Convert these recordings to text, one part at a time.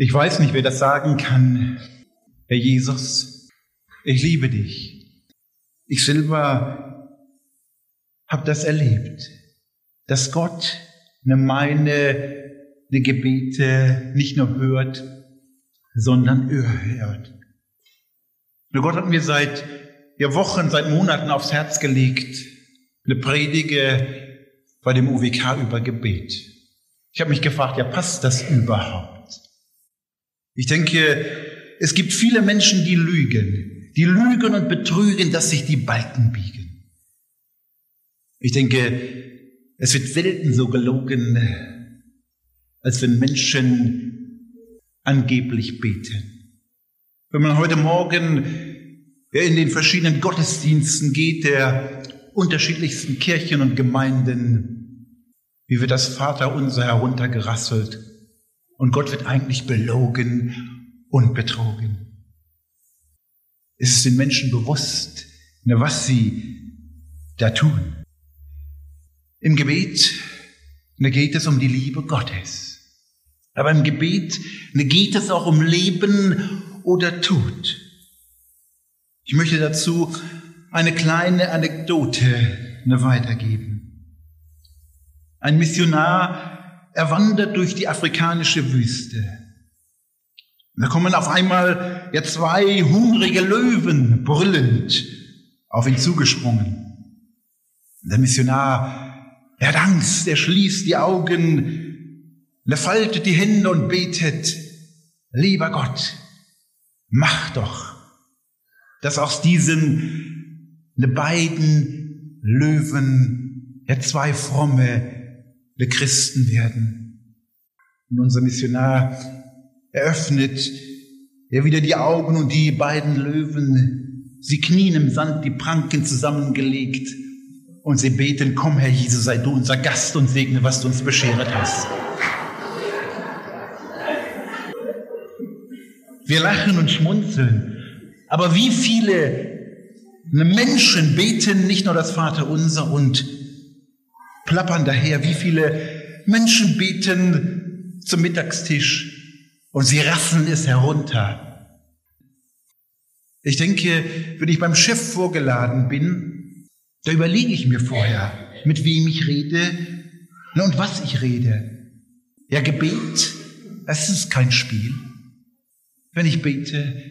Ich weiß nicht, wer das sagen kann. Herr Jesus, ich liebe dich. Ich selber habe das erlebt, dass Gott meine eine Gebete nicht nur hört, sondern hört. Und Gott hat mir seit ja, Wochen, seit Monaten aufs Herz gelegt, eine Predige bei dem UWK über Gebet. Ich habe mich gefragt, ja, passt das überhaupt? Ich denke, es gibt viele Menschen, die lügen. Die lügen und betrügen, dass sich die Balken biegen. Ich denke, es wird selten so gelogen, als wenn Menschen angeblich beten. Wenn man heute Morgen in den verschiedenen Gottesdiensten geht, der unterschiedlichsten Kirchen und Gemeinden, wie wird das Vaterunser heruntergerasselt und Gott wird eigentlich belogen und betrogen. Es ist den Menschen bewusst, ne, was sie da tun. Im Gebet ne, geht es um die Liebe Gottes. Aber im Gebet ne, geht es auch um Leben oder Tod. Ich möchte dazu eine kleine Anekdote weitergeben. Ein Missionar er wandert durch die afrikanische Wüste. Da kommen auf einmal ja zwei hungrige Löwen brüllend auf ihn zugesprungen. Der Missionar, er hat Angst, er schließt die Augen, er faltet die Hände und betet, lieber Gott, mach doch, dass aus diesen beiden Löwen ja zwei fromme wir Christen werden. Und unser Missionar eröffnet er wieder die Augen und die beiden Löwen, sie knien im Sand, die Pranken zusammengelegt und sie beten, komm Herr Jesus, sei du unser Gast und segne, was du uns beschert hast. Wir lachen und schmunzeln, aber wie viele Menschen beten nicht nur das Vaterunser und plappern daher, wie viele Menschen beten zum Mittagstisch und sie raffen es herunter. Ich denke, wenn ich beim Chef vorgeladen bin, da überlege ich mir vorher, mit wem ich rede und was ich rede. Ja, Gebet, das ist kein Spiel. Wenn ich bete,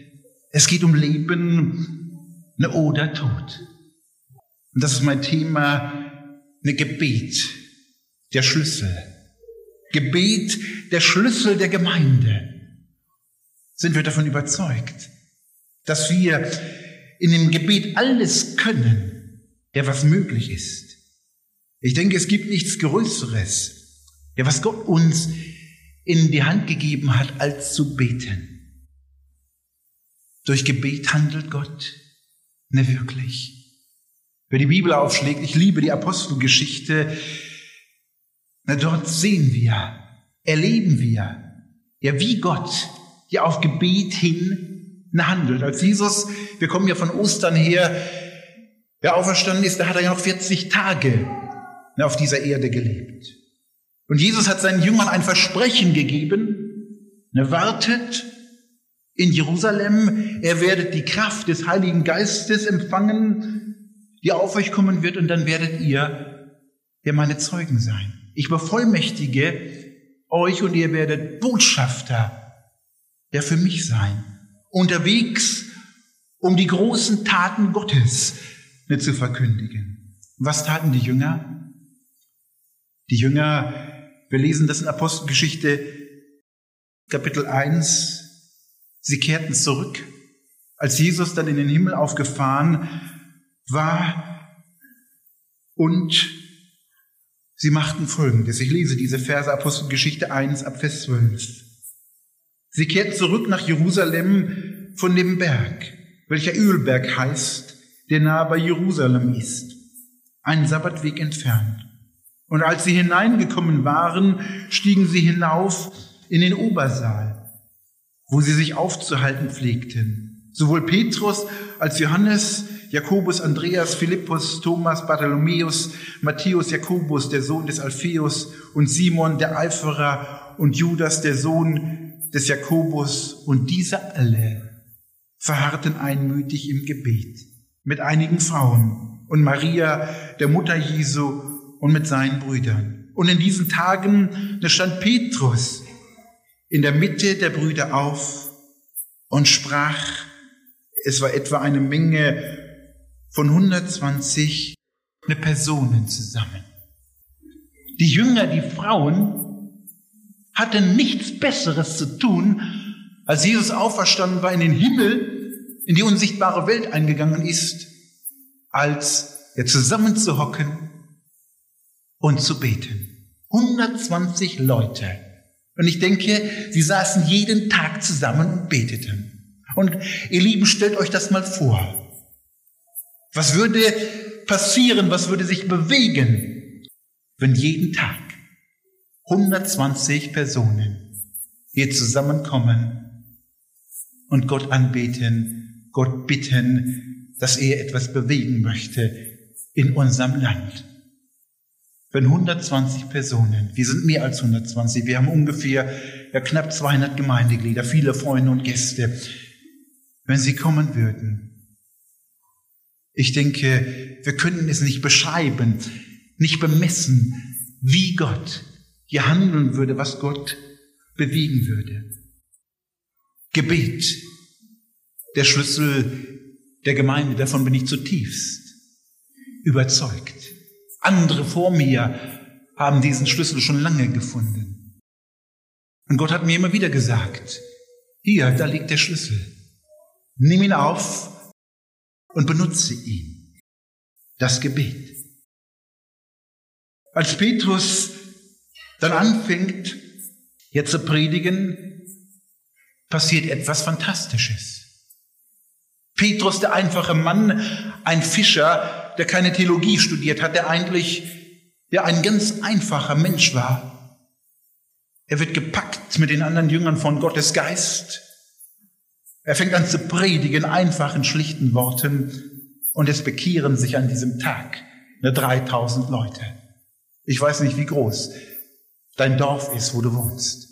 es geht um Leben oder Tod. Und das ist mein Thema eine Gebet, der Schlüssel. Gebet, der Schlüssel der Gemeinde. Sind wir davon überzeugt, dass wir in dem Gebet alles können, ja, was möglich ist. Ich denke, es gibt nichts Größeres, ja, was Gott uns in die Hand gegeben hat, als zu beten. Durch Gebet handelt Gott, ne wirklich. Wer die Bibel aufschlägt, ich liebe die Apostelgeschichte, na, dort sehen wir, erleben wir, ja, wie Gott ja auf Gebet hin handelt. Als Jesus, wir kommen ja von Ostern her, ja, auferstanden ist, da hat er ja noch 40 Tage auf dieser Erde gelebt. Und Jesus hat seinen Jüngern ein Versprechen gegeben, ne, wartet in Jerusalem, er werdet die Kraft des Heiligen Geistes empfangen, die auf euch kommen wird und dann werdet ihr ja meine Zeugen sein. Ich bevollmächtige euch und ihr werdet Botschafter ja für mich sein. Unterwegs, um die großen Taten Gottes mit zu verkündigen. Was taten die Jünger? Die Jünger, wir lesen das in Apostelgeschichte Kapitel 1, sie kehrten zurück. Als Jesus dann in den Himmel aufgefahren war und sie machten Folgendes. Ich lese diese Verse Apostelgeschichte 1 ab Vers 12. Sie kehrten zurück nach Jerusalem von dem Berg, welcher Ölberg heißt, der nahe bei Jerusalem ist, einen Sabbatweg entfernt. Und als sie hineingekommen waren, stiegen sie hinauf in den Obersaal, wo sie sich aufzuhalten pflegten. Sowohl Petrus als Johannes Jakobus, Andreas, Philippus, Thomas, Bartholomäus, Matthäus, Jakobus, der Sohn des Alpheus und Simon, der Eiferer und Judas, der Sohn des Jakobus und diese alle verharrten einmütig im Gebet mit einigen Frauen und Maria, der Mutter Jesu und mit seinen Brüdern. Und in diesen Tagen stand Petrus in der Mitte der Brüder auf und sprach, es war etwa eine Menge von 120 Personen zusammen. Die Jünger, die Frauen, hatten nichts Besseres zu tun, als Jesus auferstanden war in den Himmel, in die unsichtbare Welt eingegangen ist, als er zusammenzuhocken und zu beten. 120 Leute. Und ich denke, sie saßen jeden Tag zusammen und beteten. Und ihr Lieben, stellt euch das mal vor. Was würde passieren, was würde sich bewegen, wenn jeden Tag 120 Personen hier zusammenkommen und Gott anbeten, Gott bitten, dass er etwas bewegen möchte in unserem Land. Wenn 120 Personen, wir sind mehr als 120, wir haben ungefähr ja, knapp 200 Gemeindeglieder, viele Freunde und Gäste, wenn sie kommen würden ich denke, wir können es nicht beschreiben, nicht bemessen, wie Gott hier handeln würde, was Gott bewegen würde. Gebet, der Schlüssel der Gemeinde, davon bin ich zutiefst überzeugt. Andere vor mir haben diesen Schlüssel schon lange gefunden. Und Gott hat mir immer wieder gesagt, hier, da liegt der Schlüssel. Nimm ihn auf und benutze ihn. Das Gebet. Als Petrus dann anfängt, jetzt zu predigen, passiert etwas Fantastisches. Petrus, der einfache Mann, ein Fischer, der keine Theologie studiert hat, der eigentlich der ein ganz einfacher Mensch war. Er wird gepackt mit den anderen Jüngern von Gottes Geist er fängt an zu predigen, einfachen, schlichten Worten, und es bekehren sich an diesem Tag eine 3000 Leute. Ich weiß nicht, wie groß dein Dorf ist, wo du wohnst,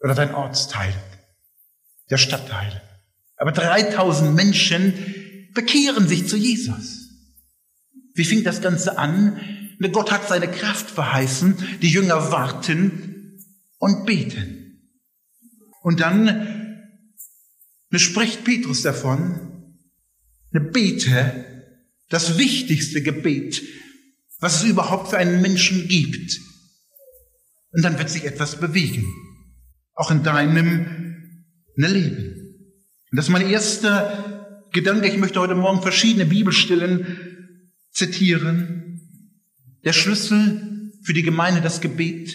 oder dein Ortsteil, der Stadtteil. Aber 3000 Menschen bekehren sich zu Jesus. Wie fing das Ganze an? Gott hat seine Kraft verheißen, die Jünger warten und beten. Und dann mir spricht Petrus davon, eine Bete, das wichtigste Gebet, was es überhaupt für einen Menschen gibt. Und dann wird sich etwas bewegen, auch in deinem Leben. Und das ist mein erster Gedanke. Ich möchte heute Morgen verschiedene Bibelstellen zitieren. Der Schlüssel für die Gemeinde, das Gebet.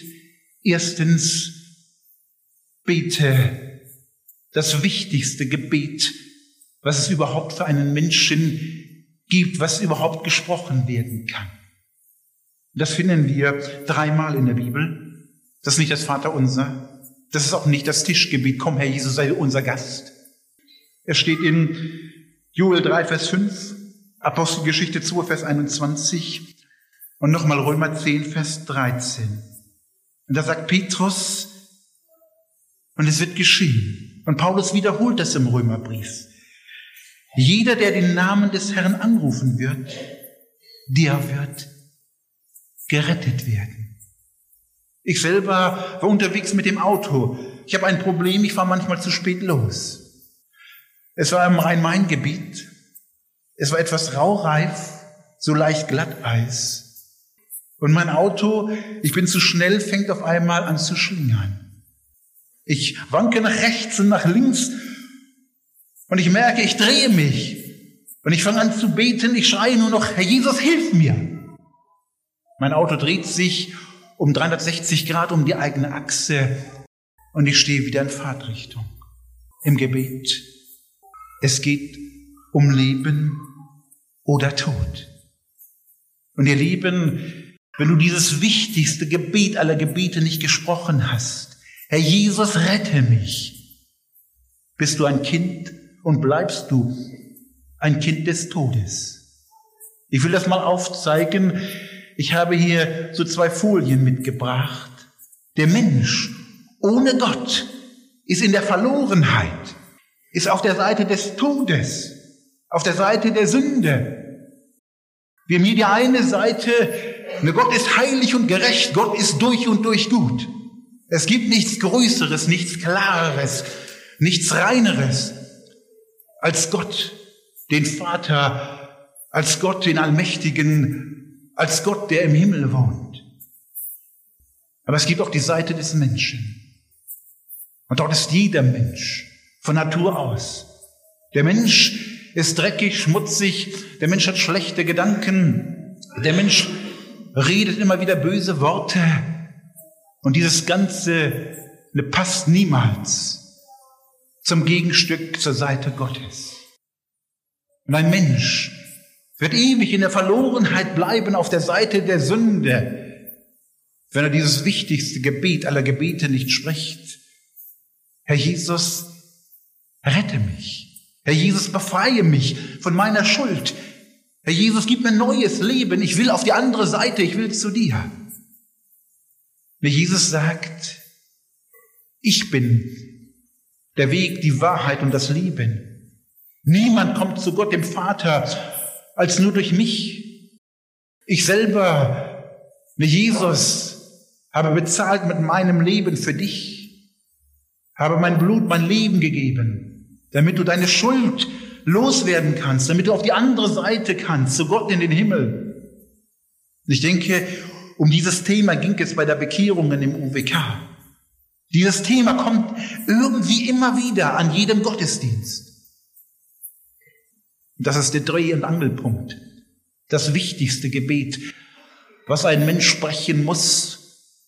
Erstens, bete das wichtigste Gebet, was es überhaupt für einen Menschen gibt, was überhaupt gesprochen werden kann. Das finden wir dreimal in der Bibel. Das ist nicht das Vaterunser. Das ist auch nicht das Tischgebet. Komm, Herr Jesus, sei unser Gast. Er steht in Joel 3, Vers 5, Apostelgeschichte 2, Vers 21 und nochmal Römer 10, Vers 13. Und da sagt Petrus, und es wird geschehen. Und Paulus wiederholt das im Römerbrief. Jeder, der den Namen des Herrn anrufen wird, der wird gerettet werden. Ich selber war unterwegs mit dem Auto. Ich habe ein Problem, ich fahre manchmal zu spät los. Es war im Rhein-Main-Gebiet. Es war etwas raureif, so leicht Glatteis. Und mein Auto, ich bin zu schnell, fängt auf einmal an zu schlingern. Ich wanke nach rechts und nach links und ich merke, ich drehe mich. Und ich fange an zu beten, ich schreie nur noch, Herr Jesus, hilf mir. Mein Auto dreht sich um 360 Grad um die eigene Achse und ich stehe wieder in Fahrtrichtung. Im Gebet. Es geht um Leben oder Tod. Und ihr Lieben, wenn du dieses wichtigste Gebet aller Gebete nicht gesprochen hast, Herr Jesus, rette mich. Bist du ein Kind und bleibst du ein Kind des Todes. Ich will das mal aufzeigen. Ich habe hier so zwei Folien mitgebracht. Der Mensch ohne Gott ist in der Verlorenheit, ist auf der Seite des Todes, auf der Seite der Sünde. Wir haben hier die eine Seite, ne, Gott ist heilig und gerecht, Gott ist durch und durch gut. Es gibt nichts Größeres, nichts Klareres, nichts Reineres als Gott, den Vater, als Gott, den Allmächtigen, als Gott, der im Himmel wohnt. Aber es gibt auch die Seite des Menschen. Und dort ist jeder Mensch von Natur aus. Der Mensch ist dreckig, schmutzig, der Mensch hat schlechte Gedanken, der Mensch redet immer wieder böse Worte. Und dieses Ganze ne, passt niemals zum Gegenstück zur Seite Gottes. Und ein Mensch wird ewig in der Verlorenheit bleiben auf der Seite der Sünde, wenn er dieses wichtigste Gebet aller Gebete nicht spricht. Herr Jesus, rette mich. Herr Jesus, befreie mich von meiner Schuld. Herr Jesus, gib mir neues Leben. Ich will auf die andere Seite. Ich will zu dir. Wie Jesus sagt, ich bin der Weg, die Wahrheit und das Leben. Niemand kommt zu Gott, dem Vater, als nur durch mich. Ich selber, wie Jesus, habe bezahlt mit meinem Leben für dich, habe mein Blut, mein Leben gegeben, damit du deine Schuld loswerden kannst, damit du auf die andere Seite kannst, zu Gott in den Himmel. Ich denke, um dieses Thema ging es bei der Bekehrung im UWK. Dieses Thema kommt irgendwie immer wieder an jedem Gottesdienst. Das ist der Dreh- und Angelpunkt. Das wichtigste Gebet, was ein Mensch sprechen muss,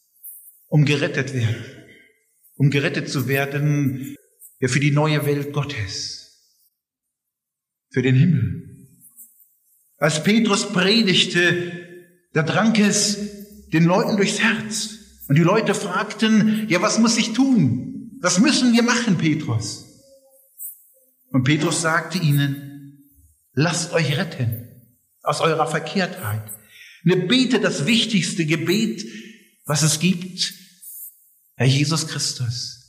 um gerettet werden. Um gerettet zu werden ja, für die neue Welt Gottes. Für den Himmel. Als Petrus predigte, da drang es den Leuten durchs Herz. Und die Leute fragten, ja, was muss ich tun? Was müssen wir machen, Petrus? Und Petrus sagte ihnen, lasst euch retten aus eurer Verkehrtheit. Ne, bete das wichtigste Gebet, was es gibt. Herr Jesus Christus,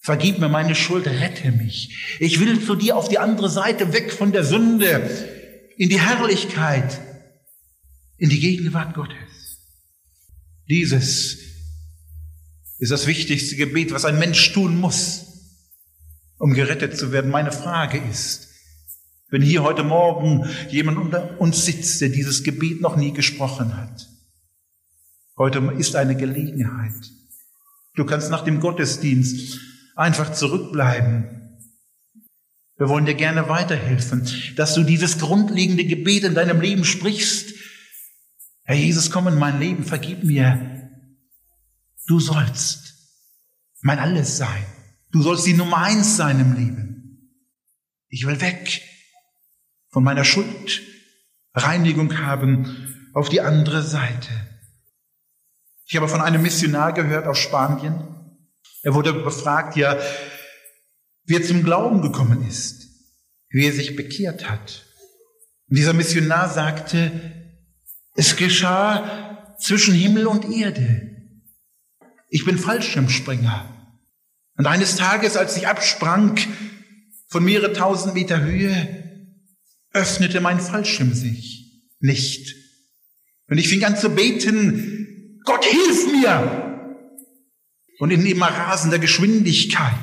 vergib mir meine Schuld, rette mich. Ich will zu dir auf die andere Seite, weg von der Sünde, in die Herrlichkeit, in die Gegenwart Gottes. Dieses ist das wichtigste Gebet, was ein Mensch tun muss, um gerettet zu werden. Meine Frage ist, wenn hier heute Morgen jemand unter uns sitzt, der dieses Gebet noch nie gesprochen hat, heute ist eine Gelegenheit. Du kannst nach dem Gottesdienst einfach zurückbleiben. Wir wollen dir gerne weiterhelfen, dass du dieses grundlegende Gebet in deinem Leben sprichst, Herr Jesus, komm in mein Leben, vergib mir. Du sollst mein Alles sein. Du sollst die Nummer eins sein im Leben. Ich will weg von meiner Schuld, Reinigung haben auf die andere Seite. Ich habe von einem Missionar gehört aus Spanien. Er wurde befragt, ja, wie er zum Glauben gekommen ist, wie er sich bekehrt hat. Und dieser Missionar sagte, es geschah zwischen Himmel und Erde. Ich bin Fallschirmspringer. Und eines Tages, als ich absprang von mehrere tausend Meter Höhe, öffnete mein Fallschirm sich nicht. Und ich fing an zu beten, Gott hilf mir! Und in immer rasender Geschwindigkeit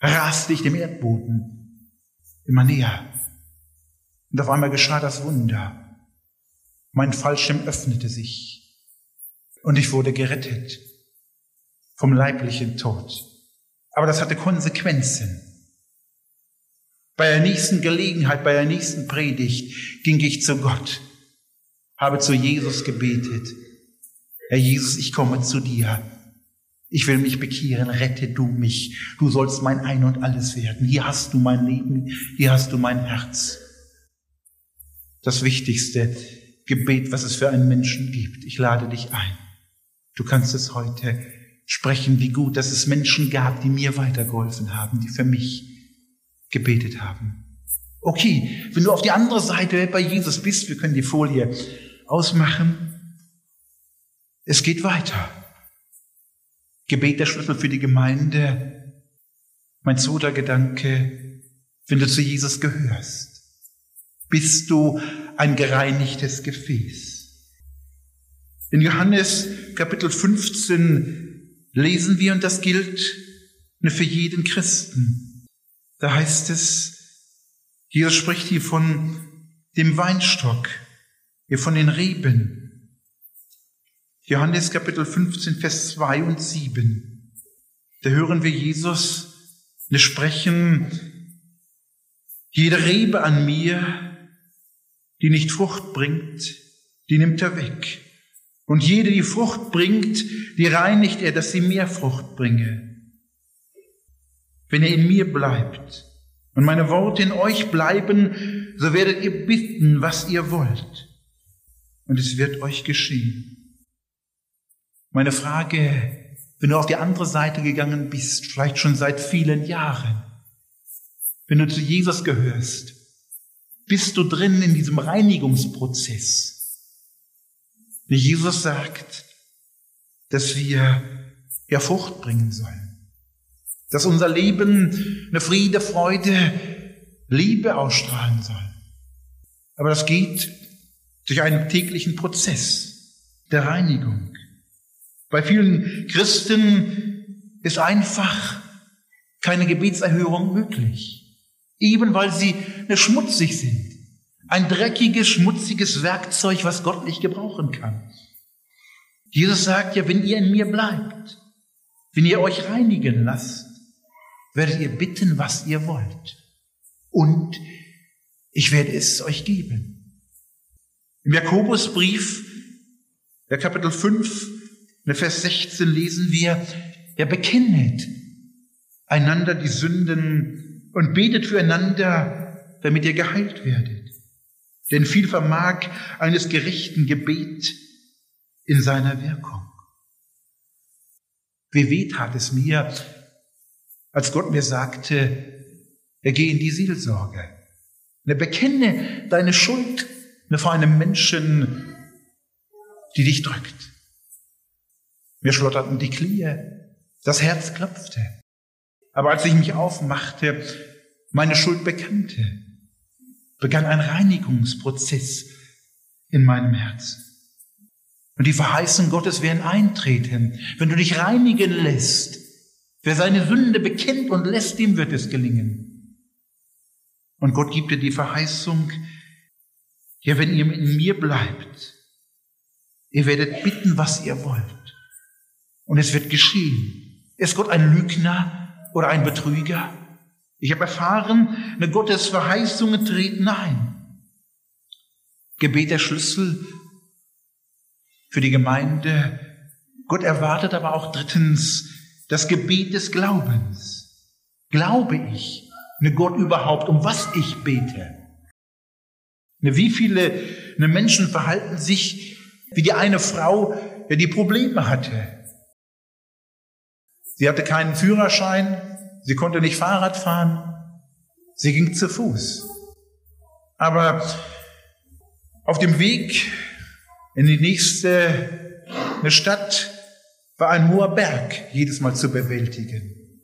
raste ich dem Erdboden immer näher. Und auf einmal geschah das Wunder. Mein Fallschirm öffnete sich und ich wurde gerettet vom leiblichen Tod. Aber das hatte Konsequenzen. Bei der nächsten Gelegenheit, bei der nächsten Predigt ging ich zu Gott, habe zu Jesus gebetet. Herr Jesus, ich komme zu dir. Ich will mich bekehren, rette du mich. Du sollst mein Ein und alles werden. Hier hast du mein Leben, hier hast du mein Herz. Das Wichtigste Gebet, was es für einen Menschen gibt. Ich lade dich ein. Du kannst es heute sprechen, wie gut, dass es Menschen gab, die mir weitergeholfen haben, die für mich gebetet haben. Okay, wenn du auf die andere Seite bei Jesus bist, wir können die Folie ausmachen. Es geht weiter. Gebet der Schlüssel für die Gemeinde. Mein zweiter Gedanke, wenn du zu Jesus gehörst, bist du ein gereinigtes Gefäß. In Johannes Kapitel 15 lesen wir, und das gilt für jeden Christen. Da heißt es, Jesus spricht hier von dem Weinstock, hier von den Reben. Johannes Kapitel 15, Vers 2 und 7. Da hören wir Jesus sprechen, jede Rebe an mir, die nicht Frucht bringt, die nimmt er weg. Und jede, die Frucht bringt, die reinigt er, dass sie mehr Frucht bringe. Wenn ihr in mir bleibt und meine Worte in euch bleiben, so werdet ihr bitten, was ihr wollt. Und es wird euch geschehen. Meine Frage, wenn du auf die andere Seite gegangen bist, vielleicht schon seit vielen Jahren, wenn du zu Jesus gehörst, bist du drin in diesem Reinigungsprozess. Wie Jesus sagt, dass wir ja Frucht bringen sollen. Dass unser Leben eine Friede, Freude, Liebe ausstrahlen soll. Aber das geht durch einen täglichen Prozess der Reinigung. Bei vielen Christen ist einfach keine Gebetserhörung möglich. Eben weil sie schmutzig sind. Ein dreckiges, schmutziges Werkzeug, was Gott nicht gebrauchen kann. Jesus sagt ja, wenn ihr in mir bleibt, wenn ihr euch reinigen lasst, werdet ihr bitten, was ihr wollt. Und ich werde es euch geben. Im Jakobusbrief, der Kapitel 5, Vers 16 lesen wir, er bekennet einander die Sünden und betet füreinander, damit ihr geheilt werdet. Denn viel vermag eines gerechten Gebet in seiner Wirkung. Wie weh tat es mir, als Gott mir sagte, er gehe in die Seelsorge. Er bekenne deine Schuld vor einem Menschen, die dich drückt. Mir schlotterten die Knie, das Herz klopfte. Aber als ich mich aufmachte, meine Schuld bekannte, begann ein Reinigungsprozess in meinem Herzen. Und die Verheißung Gottes werden eintreten. Wenn du dich reinigen lässt, wer seine Sünde bekennt und lässt, dem wird es gelingen. Und Gott gibt dir die Verheißung, ja, wenn ihr in mir bleibt, ihr werdet bitten, was ihr wollt. Und es wird geschehen. Ist Gott ein Lügner? Oder ein Betrüger. Ich habe erfahren, eine Gottes Verheißungen treten ein. Gebet der Schlüssel für die Gemeinde. Gott erwartet aber auch drittens das Gebet des Glaubens. Glaube ich eine Gott überhaupt, um was ich bete? Wie viele Menschen verhalten sich wie die eine Frau, die Probleme hatte? Sie hatte keinen Führerschein, sie konnte nicht Fahrrad fahren, sie ging zu Fuß. Aber auf dem Weg in die nächste eine Stadt war ein hoher Berg jedes Mal zu bewältigen.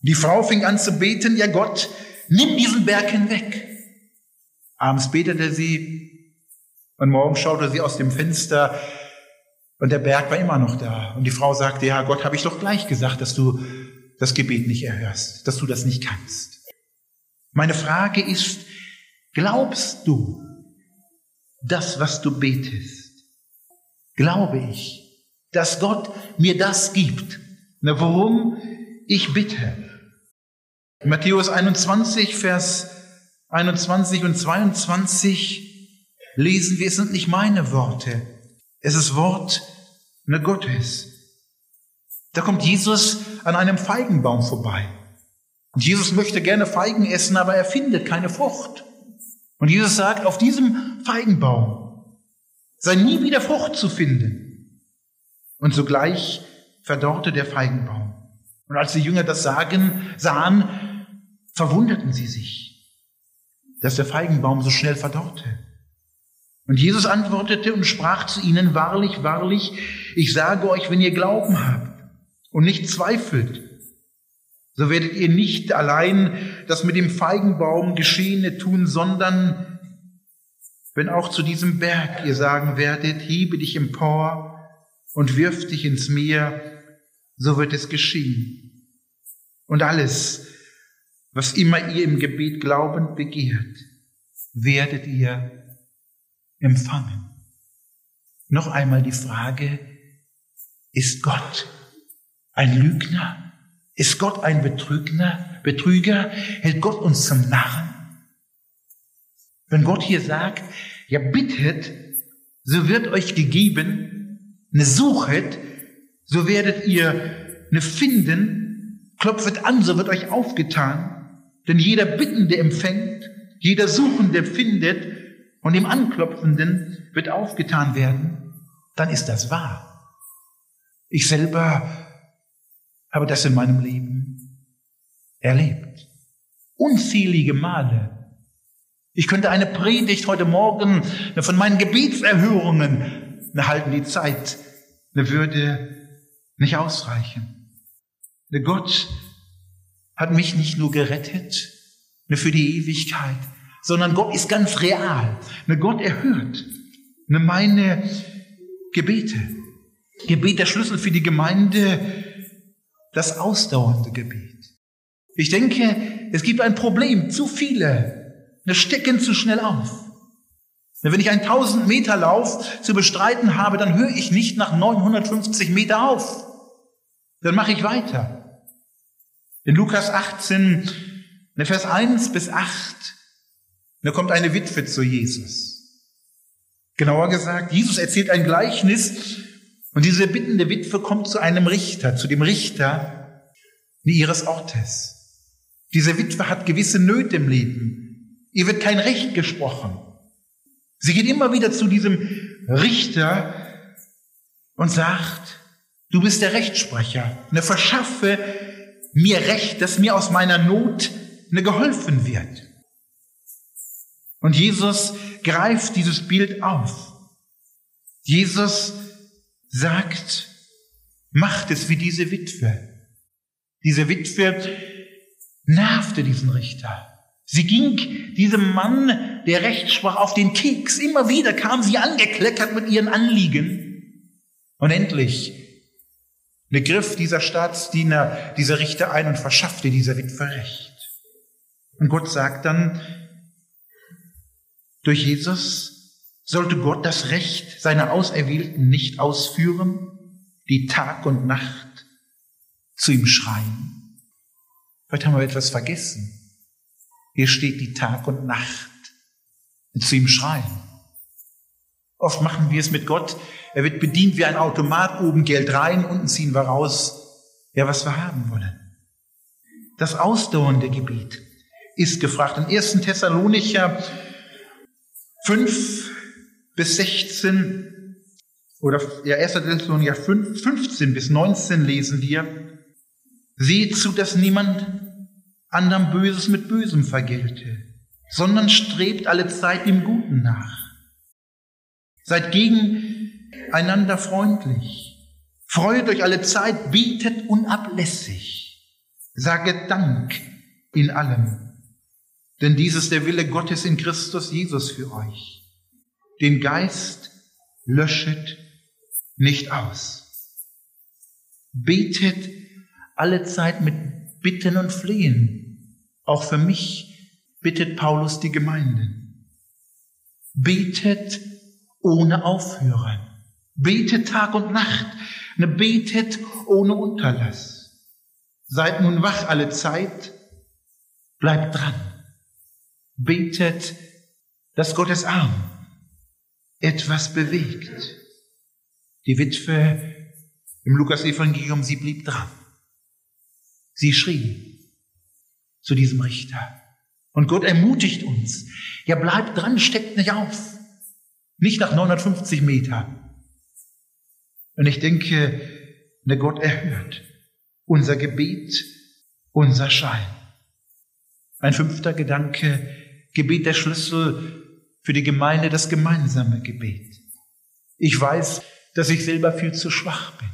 Die Frau fing an zu beten, ja Gott, nimm diesen Berg hinweg. Abends betete sie und morgen schaute sie aus dem Fenster und der Berg war immer noch da. Und die Frau sagte, ja Gott, habe ich doch gleich gesagt, dass du das Gebet nicht erhörst, dass du das nicht kannst. Meine Frage ist, glaubst du das, was du betest? Glaube ich, dass Gott mir das gibt, worum ich bitte? Matthäus 21, Vers 21 und 22 lesen wir, es sind nicht meine Worte, es ist Wort ne Gottes. Da kommt Jesus an einem Feigenbaum vorbei. Und Jesus möchte gerne Feigen essen, aber er findet keine Frucht. Und Jesus sagt, auf diesem Feigenbaum sei nie wieder Frucht zu finden. Und sogleich verdorrte der Feigenbaum. Und als die Jünger das sagen, sahen, verwunderten sie sich, dass der Feigenbaum so schnell verdorrte. Und Jesus antwortete und sprach zu ihnen, wahrlich, wahrlich, ich sage euch, wenn ihr Glauben habt und nicht zweifelt, so werdet ihr nicht allein das mit dem Feigenbaum Geschehene tun, sondern wenn auch zu diesem Berg ihr sagen werdet, hebe dich empor und wirf dich ins Meer, so wird es geschehen. Und alles, was immer ihr im Gebet glaubend begehrt, werdet ihr empfangen. Noch einmal die Frage, ist Gott ein Lügner? Ist Gott ein Betrügner? Betrüger? Hält Gott uns zum Narren? Wenn Gott hier sagt, ja bittet, so wird euch gegeben, ne suchet, so werdet ihr ne finden, klopfet an, so wird euch aufgetan, denn jeder Bittende empfängt, jeder Suchende findet und dem Anklopfenden wird aufgetan werden, dann ist das wahr. Ich selber habe das in meinem Leben erlebt. Unzählige Male ich könnte eine Predigt heute Morgen von meinen Gebetserhörungen halten. Die Zeit würde nicht ausreichen. Gott hat mich nicht nur gerettet für die Ewigkeit, sondern Gott ist ganz real. Gott erhört meine Gebete. Gebet der Schlüssel für die Gemeinde, das ausdauernde Gebet. Ich denke, es gibt ein Problem. Zu viele wir stecken zu schnell auf. Wenn ich einen 1000 Meter Lauf zu bestreiten habe, dann höre ich nicht nach 950 Meter auf. Dann mache ich weiter. In Lukas 18, Vers 1 bis 8, da kommt eine Witwe zu Jesus. Genauer gesagt, Jesus erzählt ein Gleichnis und diese bittende Witwe kommt zu einem Richter, zu dem Richter ihres Ortes. Diese Witwe hat gewisse Nöte im Leben. Ihr wird kein Recht gesprochen. Sie geht immer wieder zu diesem Richter und sagt, du bist der Rechtsprecher. Ne, verschaffe mir Recht, dass mir aus meiner Not ne geholfen wird. Und Jesus greift dieses Bild auf. Jesus sagt, macht es wie diese Witwe. Diese Witwe nervte diesen Richter. Sie ging diesem Mann, der Recht sprach, auf den Keks. Immer wieder kam sie angekleckert mit ihren Anliegen. Und endlich begriff dieser Staatsdiener, dieser Richter ein und verschaffte dieser Witwe Recht. Und Gott sagt dann, durch Jesus sollte Gott das Recht seiner Auserwählten nicht ausführen, die Tag und Nacht zu ihm schreien. Vielleicht haben wir etwas vergessen. Hier steht die Tag und Nacht zu ihm schreien. Oft machen wir es mit Gott. Er wird bedient wie ein Automat, oben Geld rein, unten ziehen wir raus, ja, was wir haben wollen. Das ausdauernde Gebet ist gefragt. In 1. Thessalonicher 5 bis 16 oder ja, 1. Thessalonicher 5, 15 bis 19 lesen wir, seht zu, dass niemand anderem Böses mit Bösem vergelte, sondern strebt alle Zeit dem Guten nach. Seid gegeneinander freundlich. Freut euch alle Zeit, bietet unablässig. Saget Dank in allem. Denn dies ist der Wille Gottes in Christus Jesus für euch. Den Geist löschet nicht aus. Betet alle Zeit mit Bitten und Flehen. Auch für mich bittet Paulus die Gemeinden. Betet ohne Aufhören. Betet Tag und Nacht. Ne, betet ohne Unterlass. Seid nun wach alle Zeit. Bleibt dran. Betet, dass Gottes Arm etwas bewegt. Die Witwe im Lukas-Evangelium, sie blieb dran. Sie schrie zu diesem Richter. Und Gott ermutigt uns. Ja, bleibt dran, steckt nicht auf. Nicht nach 950 Meter. Und ich denke, der Gott erhört unser Gebet, unser Schein. Ein fünfter Gedanke, Gebet der Schlüssel für die Gemeinde, das gemeinsame Gebet. Ich weiß, dass ich selber viel zu schwach bin.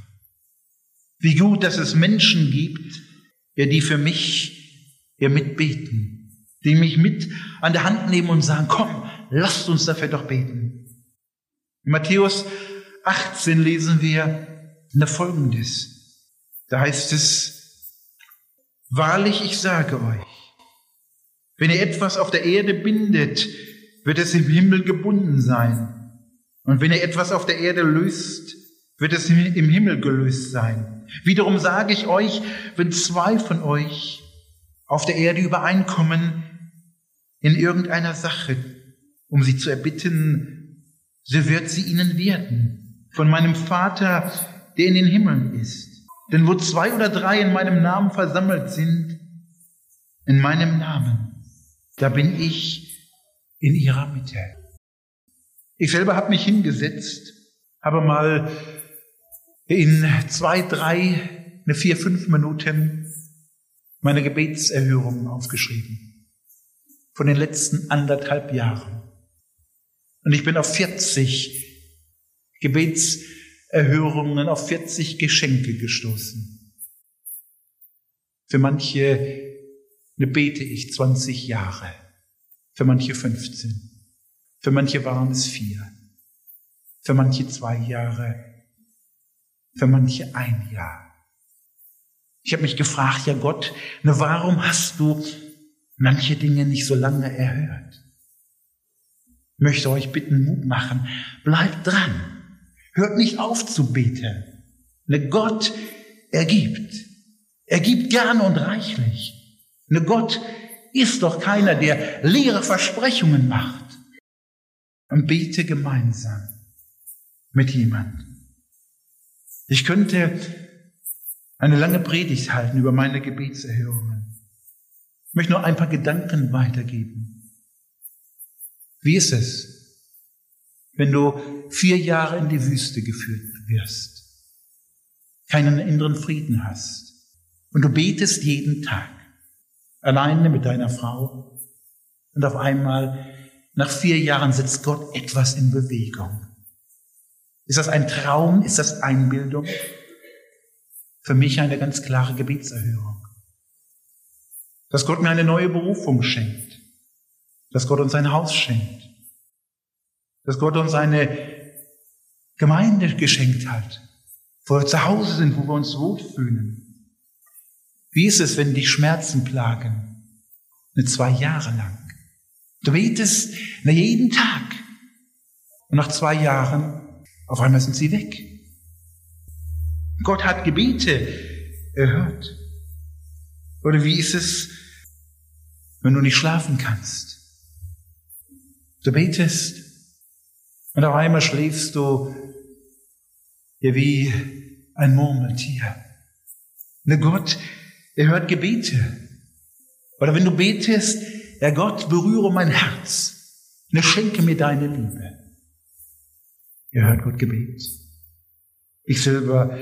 Wie gut, dass es Menschen gibt, ja, die für mich ja mitbeten, die mich mit an der Hand nehmen und sagen, komm, lasst uns dafür doch beten. In Matthäus 18 lesen wir na Folgendes. Da heißt es, wahrlich, ich sage euch, wenn ihr etwas auf der Erde bindet, wird es im Himmel gebunden sein. Und wenn ihr etwas auf der Erde löst, wird es im Himmel gelöst sein. Wiederum sage ich euch, wenn zwei von euch auf der Erde übereinkommen in irgendeiner Sache, um sie zu erbitten, so wird sie ihnen werden. Von meinem Vater, der in den Himmeln ist. Denn wo zwei oder drei in meinem Namen versammelt sind, in meinem Namen, da bin ich in ihrer Mitte. Ich selber habe mich hingesetzt, habe mal in zwei, drei, eine vier, fünf Minuten meine Gebetserhörungen aufgeschrieben. Von den letzten anderthalb Jahren. Und ich bin auf 40 Gebetserhörungen, auf 40 Geschenke gestoßen. Für manche bete ich 20 Jahre, für manche 15, für manche waren es vier, für manche zwei Jahre, für manche ein Jahr. Ich habe mich gefragt, ja Gott, na warum hast du manche Dinge nicht so lange erhört? Ich möchte euch bitten, Mut machen. Bleibt dran. Hört nicht auf zu beten. Ne Gott ergibt. Er gibt gern und reichlich. Gott ist doch keiner, der leere Versprechungen macht. Und bete gemeinsam mit jemandem. Ich könnte eine lange Predigt halten über meine Gebetserhörungen. Ich möchte nur ein paar Gedanken weitergeben. Wie ist es, wenn du vier Jahre in die Wüste geführt wirst, keinen inneren Frieden hast und du betest jeden Tag, alleine mit deiner Frau und auf einmal nach vier Jahren setzt Gott etwas in Bewegung. Ist das ein Traum? Ist das Einbildung? Für mich eine ganz klare Gebetserhörung. Dass Gott mir eine neue Berufung schenkt. Dass Gott uns ein Haus schenkt. Dass Gott uns eine Gemeinde geschenkt hat, wo wir zu Hause sind, wo wir uns wohlfühlen. Wie ist es, wenn die Schmerzen plagen? Eine zwei Jahre lang. Du betest jeden Tag. Und nach zwei Jahren auf einmal sind sie weg. Gott hat Gebete erhört. Oder wie ist es, wenn du nicht schlafen kannst? Du betest und auf einmal schläfst du ja wie ein Murmeltier. Ne Gott, er hört Gebete. Oder wenn du betest, Herr Gott, berühre mein Herz. Ne schenke mir deine Liebe. Ihr hört Gott Gebet. Ich selber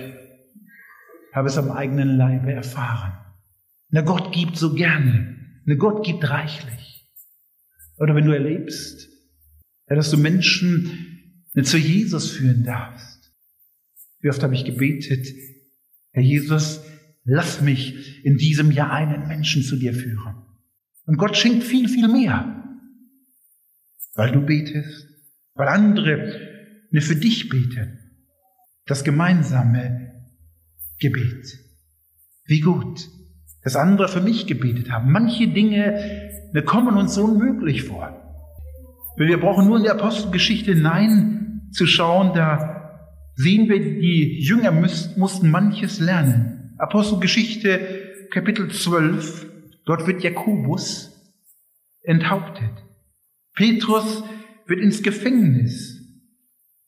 habe es am eigenen Leibe erfahren. Na, Gott gibt so gerne. Na, Gott gibt reichlich. Oder wenn du erlebst, dass du Menschen zu Jesus führen darfst. Wie oft habe ich gebetet, Herr Jesus, lass mich in diesem Jahr einen Menschen zu dir führen. Und Gott schenkt viel, viel mehr. Weil du betest, weil andere für dich beten. Das gemeinsame Gebet. Wie gut, dass andere für mich gebetet haben. Manche Dinge kommen uns so unmöglich vor. Wir brauchen nur in die Apostelgeschichte hineinzuschauen, da sehen wir, die Jünger mussten manches lernen. Apostelgeschichte Kapitel 12, dort wird Jakobus enthauptet. Petrus wird ins Gefängnis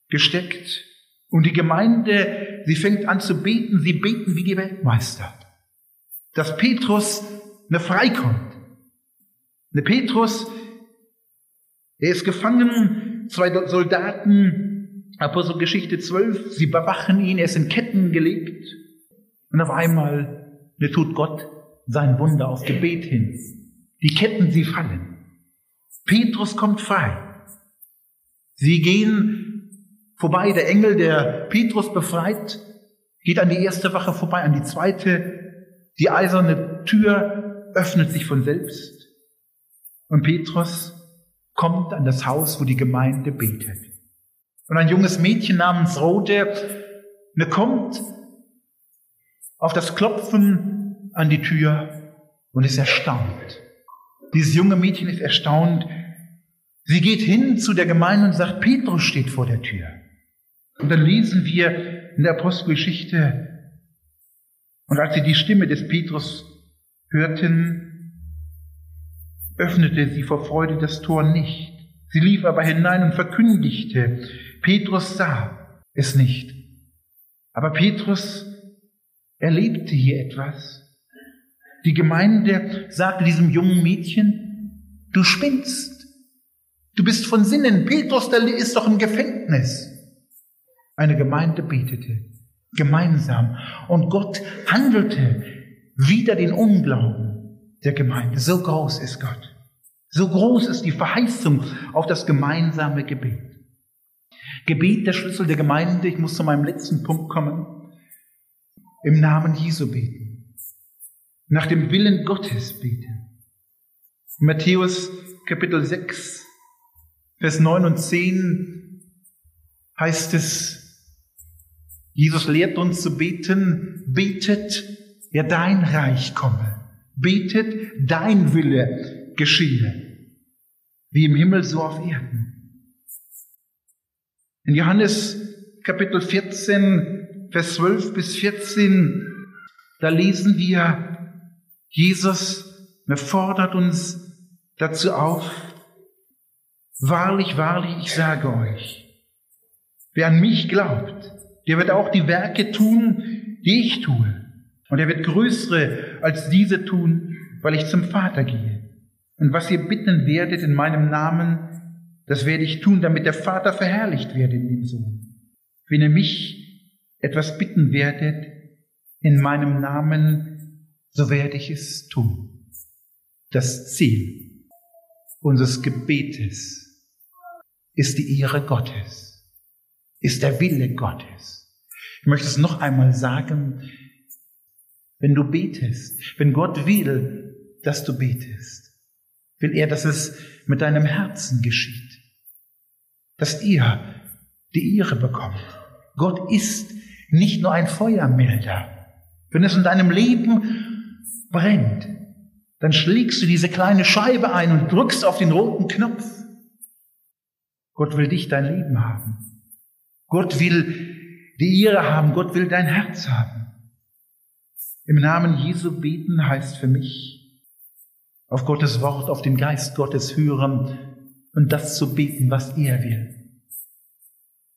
gesteckt. Und die Gemeinde, sie fängt an zu beten, sie beten wie die Weltmeister. Dass Petrus ne freikommt. Ne Petrus, er ist gefangen, zwei Soldaten, Apostelgeschichte 12, sie bewachen ihn, er ist in Ketten gelegt. Und auf einmal tut Gott sein Wunder auf Gebet hin. Die Ketten, sie fallen. Petrus kommt frei. Sie gehen vorbei. Der Engel, der Petrus befreit, geht an die erste Wache vorbei, an die zweite. Die eiserne Tür öffnet sich von selbst und Petrus kommt an das Haus, wo die Gemeinde betet. Und ein junges Mädchen namens Rode ne, kommt auf das Klopfen an die Tür und ist erstaunt. Dieses junge Mädchen ist erstaunt. Sie geht hin zu der Gemeinde und sagt, Petrus steht vor der Tür. Und dann lesen wir in der Apostelgeschichte, und als sie die Stimme des Petrus hörten, öffnete sie vor Freude das Tor nicht. Sie lief aber hinein und verkündigte. Petrus sah es nicht. Aber Petrus erlebte hier etwas. Die Gemeinde sagte diesem jungen Mädchen, du spinnst. Du bist von Sinnen. Petrus, der ist doch im Gefängnis. Eine Gemeinde betete gemeinsam und Gott handelte wider den Unglauben der Gemeinde. So groß ist Gott. So groß ist die Verheißung auf das gemeinsame Gebet. Gebet der Schlüssel der Gemeinde. Ich muss zu meinem letzten Punkt kommen. Im Namen Jesu beten. Nach dem Willen Gottes beten. Matthäus Kapitel 6, Vers 9 und 10 heißt es, Jesus lehrt uns zu beten, betet, ja dein Reich komme. Betet, dein Wille geschehe. Wie im Himmel, so auf Erden. In Johannes Kapitel 14, Vers 12 bis 14, da lesen wir, Jesus fordert uns dazu auf, wahrlich, wahrlich, ich sage euch, wer an mich glaubt, der wird auch die Werke tun, die ich tue. Und er wird größere als diese tun, weil ich zum Vater gehe. Und was ihr bitten werdet in meinem Namen, das werde ich tun, damit der Vater verherrlicht werde in dem Sohn. Wenn ihr mich etwas bitten werdet in meinem Namen, so werde ich es tun. Das Ziel unseres Gebetes ist die Ehre Gottes ist der Wille Gottes. Ich möchte es noch einmal sagen, wenn du betest, wenn Gott will, dass du betest, will er, dass es mit deinem Herzen geschieht, dass ihr die Ehre bekommt. Gott ist nicht nur ein Feuermelder. Wenn es in deinem Leben brennt, dann schlägst du diese kleine Scheibe ein und drückst auf den roten Knopf. Gott will dich dein Leben haben. Gott will die Ehre haben, Gott will dein Herz haben. Im Namen Jesu beten heißt für mich, auf Gottes Wort, auf den Geist Gottes hören und das zu beten, was er will.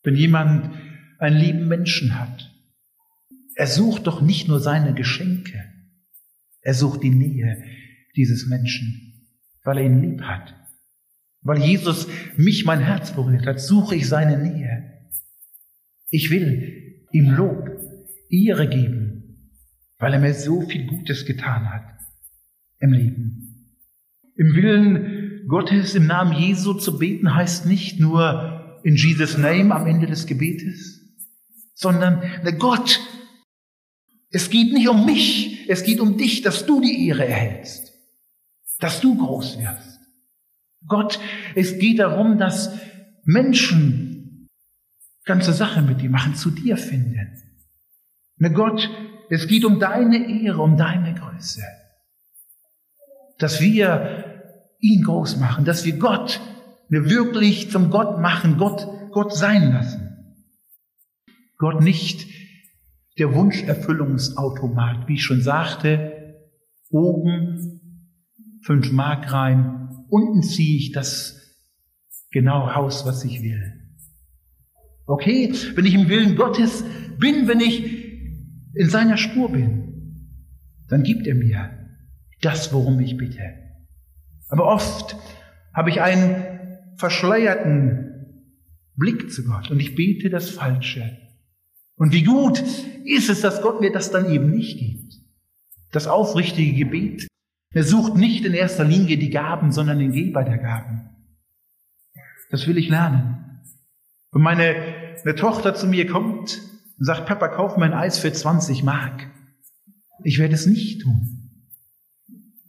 Wenn jemand einen lieben Menschen hat, er sucht doch nicht nur seine Geschenke, er sucht die Nähe dieses Menschen, weil er ihn lieb hat. Weil Jesus mich mein Herz berührt hat, suche ich seine Nähe. Ich will ihm Lob, Ehre geben, weil er mir so viel Gutes getan hat im Leben. Im Willen Gottes, im Namen Jesu zu beten, heißt nicht nur in Jesus Name am Ende des Gebetes, sondern Gott, es geht nicht um mich, es geht um dich, dass du die Ehre erhältst, dass du groß wirst. Gott, es geht darum, dass Menschen ganze Sache mit dir machen, zu dir finden. Ne Gott, es geht um deine Ehre, um deine Größe. Dass wir ihn groß machen, dass wir Gott wir wirklich zum Gott machen, Gott, Gott sein lassen. Gott nicht der Wunscherfüllungsautomat, wie ich schon sagte, oben fünf Mark rein, unten ziehe ich das genau raus, was ich will. Okay, wenn ich im Willen Gottes bin, wenn ich in seiner Spur bin, dann gibt er mir das, worum ich bitte. Aber oft habe ich einen verschleierten Blick zu Gott und ich bete das Falsche. Und wie gut ist es, dass Gott mir das dann eben nicht gibt. Das aufrichtige Gebet. Er sucht nicht in erster Linie die Gaben, sondern den Geber der Gaben. Das will ich lernen. Wenn meine eine Tochter zu mir kommt und sagt, Papa, kauf mir ein Eis für 20 Mark. Ich werde es nicht tun.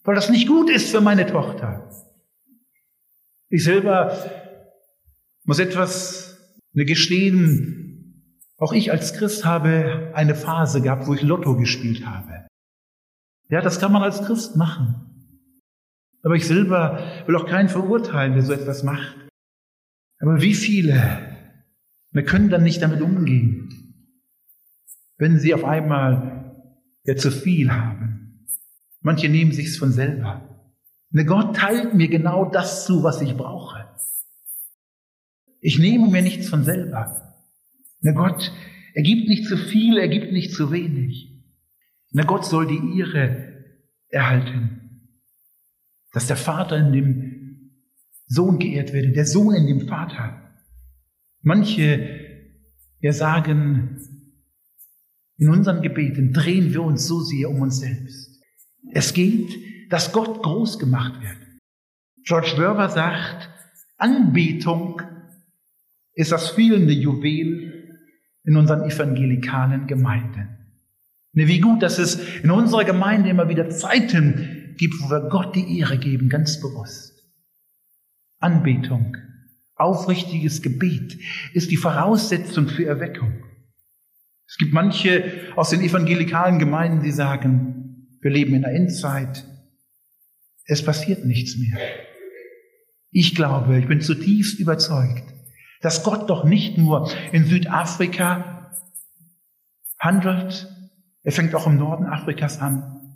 weil das nicht gut ist für meine Tochter. Ich selber muss etwas gestehen. Auch ich als Christ habe eine Phase gehabt, wo ich Lotto gespielt habe. Ja, das kann man als Christ machen. Aber ich selber will auch keinen verurteilen, der so etwas macht. Aber wie viele, wir können dann nicht damit umgehen, wenn sie auf einmal ja zu viel haben. Manche nehmen sich's von selber. Ne, Gott teilt mir genau das zu, was ich brauche. Ich nehme mir nichts von selber. Ne, Gott, er gibt nicht zu viel, er gibt nicht zu wenig. Ne, Gott soll die Ehre erhalten. Dass der Vater in dem Sohn geehrt werde, der Sohn in dem Vater. Manche, ja sagen, in unseren Gebeten drehen wir uns so sehr um uns selbst. Es geht dass Gott groß gemacht wird. George Werber sagt, Anbetung ist das fehlende Juwel in unseren evangelikalen Gemeinden. Ne, wie gut, dass es in unserer Gemeinde immer wieder Zeiten gibt, wo wir Gott die Ehre geben, ganz bewusst. Anbetung, aufrichtiges Gebet ist die Voraussetzung für Erweckung. Es gibt manche aus den evangelikalen Gemeinden, die sagen, wir leben in der Endzeit, es passiert nichts mehr. Ich glaube, ich bin zutiefst überzeugt, dass Gott doch nicht nur in Südafrika handelt, er fängt auch im Norden Afrikas an,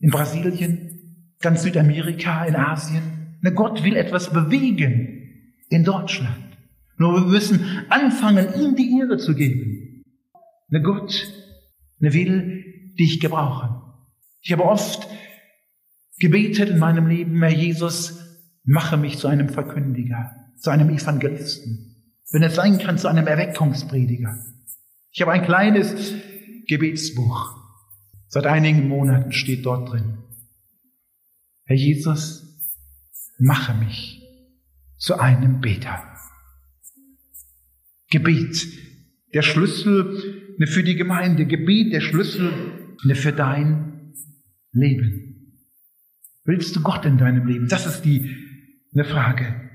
in Brasilien, ganz Südamerika, in Asien. Ne, Gott will etwas bewegen in Deutschland. Nur wir müssen anfangen, ihm die Ehre zu geben. Ne, Gott ne, will dich gebrauchen. Ich habe oft gebetet in meinem Leben, Herr Jesus, mache mich zu einem Verkündiger, zu einem Evangelisten, wenn es sein kann, zu einem Erweckungsprediger. Ich habe ein kleines Gebetsbuch. Seit einigen Monaten steht dort drin. Herr Jesus, mache mich zu einem Beter. Gebet, der Schlüssel für die Gemeinde. Gebet, der Schlüssel für dein Leben. Willst du Gott in deinem Leben? Das ist die eine Frage.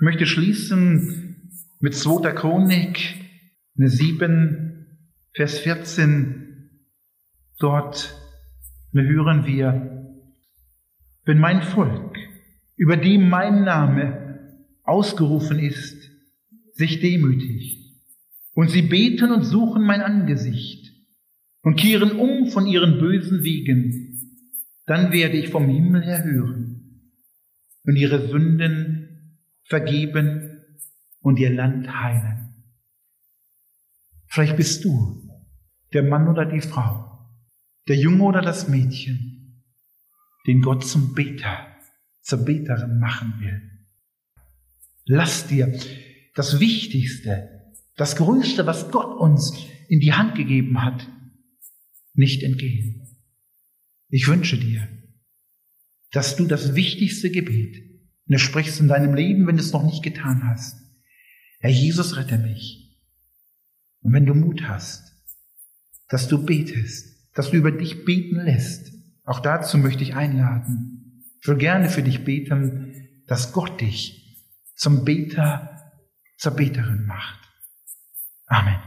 Ich möchte schließen mit 2. Chronik, eine 7, Vers 14. Dort hören wir, wenn mein Volk, über dem mein Name ausgerufen ist, sich demütigt und sie beten und suchen mein Angesicht und kehren um von ihren bösen Wegen, dann werde ich vom Himmel her hören und ihre Sünden vergeben und ihr Land heilen. Vielleicht bist du der Mann oder die Frau, der Junge oder das Mädchen, den Gott zum Beter, zur Beterin machen will. Lass dir das Wichtigste, das Größte, was Gott uns in die Hand gegeben hat, nicht entgehen. Ich wünsche dir, dass du das wichtigste Gebet, und du sprichst in deinem Leben, wenn du es noch nicht getan hast. Herr Jesus, rette mich. Und wenn du Mut hast, dass du betest, dass du über dich beten lässt, auch dazu möchte ich einladen. Ich will gerne für dich beten, dass Gott dich zum Beter, zur Beterin macht. Amen.